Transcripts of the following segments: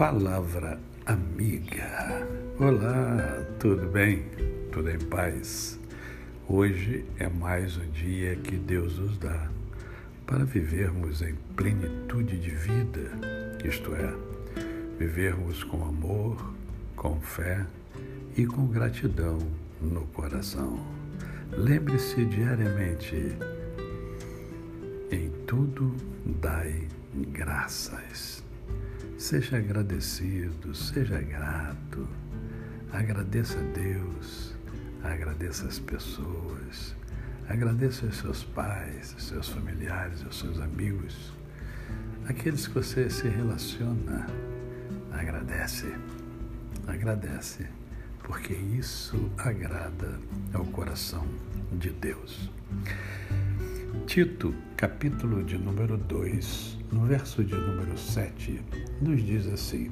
Palavra amiga. Olá, tudo bem? Tudo em paz? Hoje é mais um dia que Deus nos dá para vivermos em plenitude de vida, isto é, vivermos com amor, com fé e com gratidão no coração. Lembre-se diariamente: em tudo dai graças. Seja agradecido, seja grato. Agradeça a Deus, agradeça as pessoas, agradeça aos seus pais, aos seus familiares, aos seus amigos, aqueles que você se relaciona. Agradece, agradece, porque isso agrada ao coração de Deus. Tito, capítulo de número 2, no verso de número 7, nos diz assim: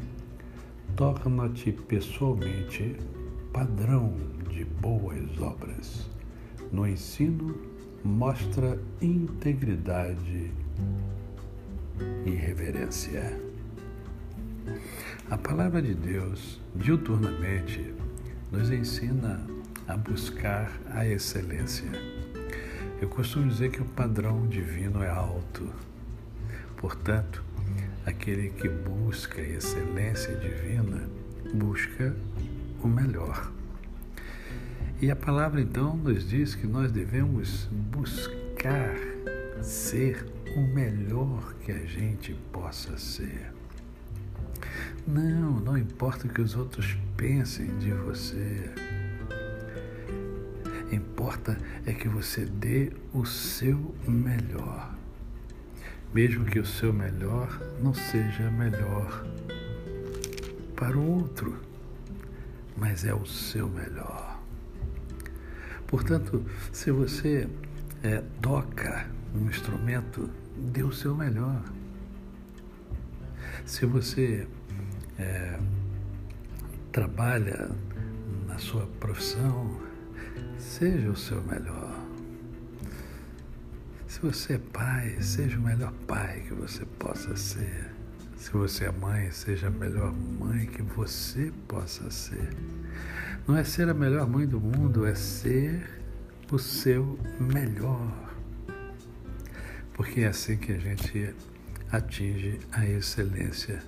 Torna-te pessoalmente padrão de boas obras. No ensino, mostra integridade e reverência. A palavra de Deus, diuturnamente, nos ensina a buscar a excelência eu costumo dizer que o padrão divino é alto. Portanto, aquele que busca excelência divina busca o melhor. E a palavra então nos diz que nós devemos buscar ser o melhor que a gente possa ser. Não, não importa o que os outros pensem de você. Importa é que você dê o seu melhor. Mesmo que o seu melhor não seja melhor para o outro, mas é o seu melhor. Portanto, se você é, toca um instrumento, dê o seu melhor. Se você é, trabalha na sua profissão, Seja o seu melhor. Se você é pai, seja o melhor pai que você possa ser. Se você é mãe, seja a melhor mãe que você possa ser. Não é ser a melhor mãe do mundo, é ser o seu melhor. Porque é assim que a gente atinge a excelência,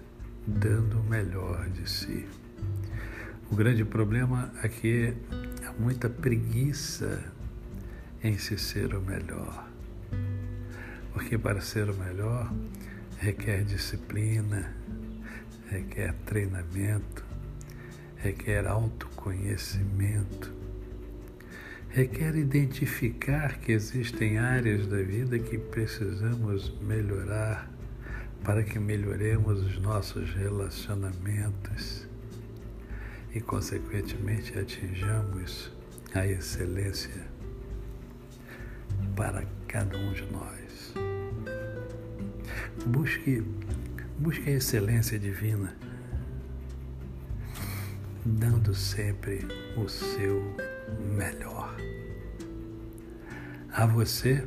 dando o melhor de si. O grande problema aqui é muita preguiça em se ser o melhor. Porque para ser o melhor requer disciplina, requer treinamento, requer autoconhecimento, requer identificar que existem áreas da vida que precisamos melhorar para que melhoremos os nossos relacionamentos e, consequentemente, atinjamos a excelência para cada um de nós. Busque, busque a excelência divina, dando sempre o seu melhor. A você,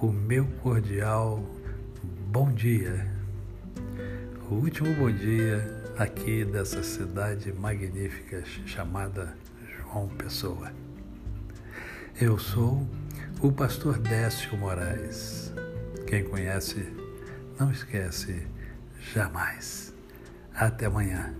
o meu cordial bom dia. O último bom dia aqui dessa cidade magnífica chamada João Pessoa. Eu sou o pastor Décio Moraes. Quem conhece, não esquece jamais. Até amanhã.